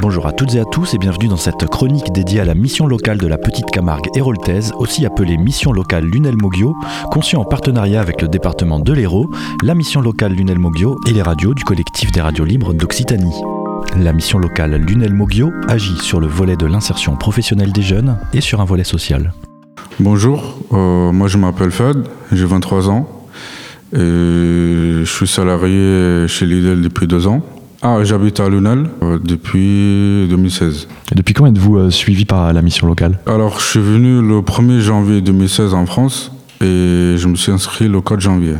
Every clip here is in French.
Bonjour à toutes et à tous et bienvenue dans cette chronique dédiée à la mission locale de la Petite Camargue héroltaise, aussi appelée Mission locale Lunel Moggio, conçue en partenariat avec le département de l'Hérault, la mission locale Lunel Moggio et les radios du collectif des radios libres d'Occitanie. La mission locale Lunel Moggio agit sur le volet de l'insertion professionnelle des jeunes et sur un volet social. Bonjour, euh, moi je m'appelle Fad, j'ai 23 ans et je suis salarié chez Lidl depuis deux ans. Ah, j'habite à Lunel euh, depuis 2016. Et depuis quand êtes-vous euh, suivi par la mission locale? Alors, je suis venu le 1er janvier 2016 en France et je me suis inscrit le 4 janvier.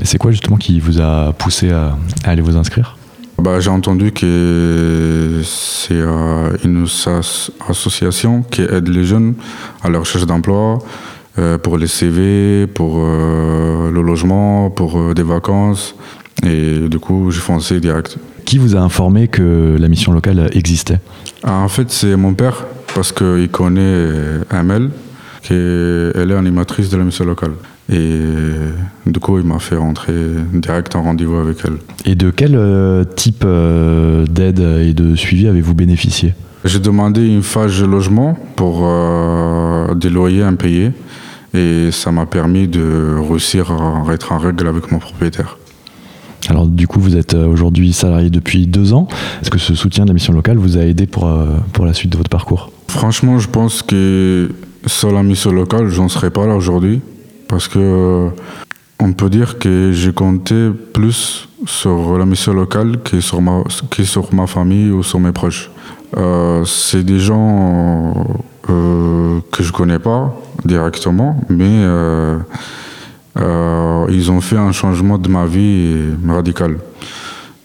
Et c'est quoi justement qui vous a poussé à, à aller vous inscrire? Bah, J'ai entendu que c'est euh, une association qui aide les jeunes à la recherche d'emploi, pour les CV, pour le logement, pour des vacances. Et du coup, j'ai foncé direct. Qui vous a informé que la mission locale existait ah, En fait, c'est mon père, parce qu'il connaît Amel, qui est, elle est animatrice de la mission locale. Et du coup, il m'a fait rentrer direct en rendez-vous avec elle. Et de quel euh, type euh, d'aide et de suivi avez-vous bénéficié? J'ai demandé une phase de logement pour euh, des loyers impayés. Et ça m'a permis de réussir à être en règle avec mon propriétaire. Alors du coup, vous êtes aujourd'hui salarié depuis deux ans. Est-ce que ce soutien de la mission locale vous a aidé pour, pour la suite de votre parcours? Franchement, je pense que sans la mission locale, j'en serais pas là aujourd'hui. Parce que on peut dire que j'ai compté plus sur la mission locale que sur ma, que sur ma famille ou sur mes proches. Euh, c'est des gens euh, que je connais pas directement, mais euh, euh, ils ont fait un changement de ma vie radical.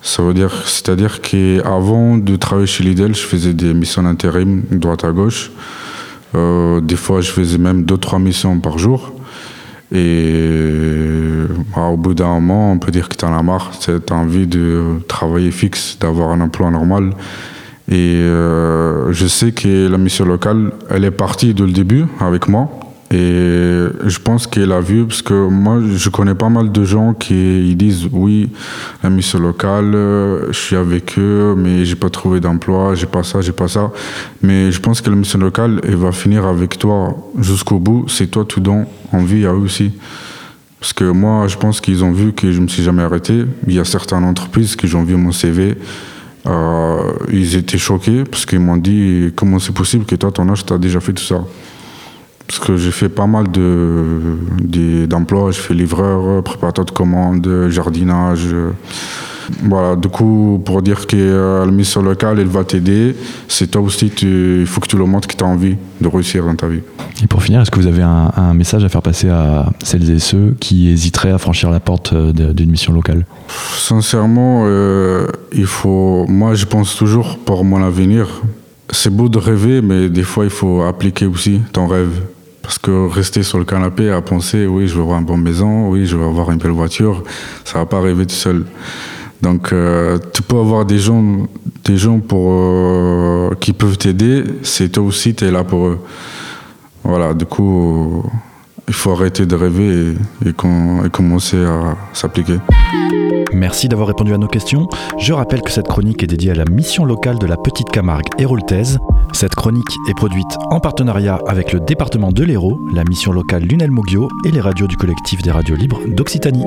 Ça veut dire, c'est-à-dire qu'avant de travailler chez Lidl, je faisais des missions d'intérim droite à gauche. Euh, des fois, je faisais même deux, trois missions par jour. Et bah, au bout d'un moment, on peut dire que tu en as marre, tu as envie de travailler fixe, d'avoir un emploi normal. Et euh, je sais que la mission locale, elle est partie dès le début avec moi. Et je pense qu'elle a vu, parce que moi, je connais pas mal de gens qui ils disent oui, la mission locale, je suis avec eux, mais j'ai pas trouvé d'emploi, j'ai pas ça, j'ai pas ça. Mais je pense que la mission locale, elle va finir avec toi jusqu'au bout. C'est toi tout donnes envie à eux aussi. Parce que moi, je pense qu'ils ont vu que je me suis jamais arrêté. Il y a certaines entreprises qui ont vu mon CV. Euh, ils étaient choqués parce qu'ils m'ont dit comment c'est possible que toi, ton âge, tu as déjà fait tout ça? Que j'ai fait pas mal de, d'emplois. Je fais livreur, préparateur de commandes, jardinage. Voilà, du coup, pour dire que la mission locale, elle va t'aider, c'est toi aussi, il faut que tu le montres que tu as envie de réussir dans ta vie. Et pour finir, est-ce que vous avez un, un, message à faire passer à celles et ceux qui hésiteraient à franchir la porte d'une mission locale? Sincèrement, euh, il faut. Moi, je pense toujours pour mon avenir. C'est beau de rêver, mais des fois, il faut appliquer aussi ton rêve. Parce que rester sur le canapé à penser, oui, je veux avoir une bonne maison, oui, je veux avoir une belle voiture, ça va pas arriver tout seul. Donc, euh, tu peux avoir des gens, des gens pour, euh, qui peuvent t'aider, c'est toi aussi, tu es là pour eux. Voilà, du coup, il faut arrêter de rêver et commencer à s'appliquer. Merci d'avoir répondu à nos questions. Je rappelle que cette chronique est dédiée à la mission locale de la Petite Camargue héroltaise. Cette chronique est produite en partenariat avec le département de l'Hérault, la mission locale Lunel Moggio et les radios du collectif des radios libres d'Occitanie.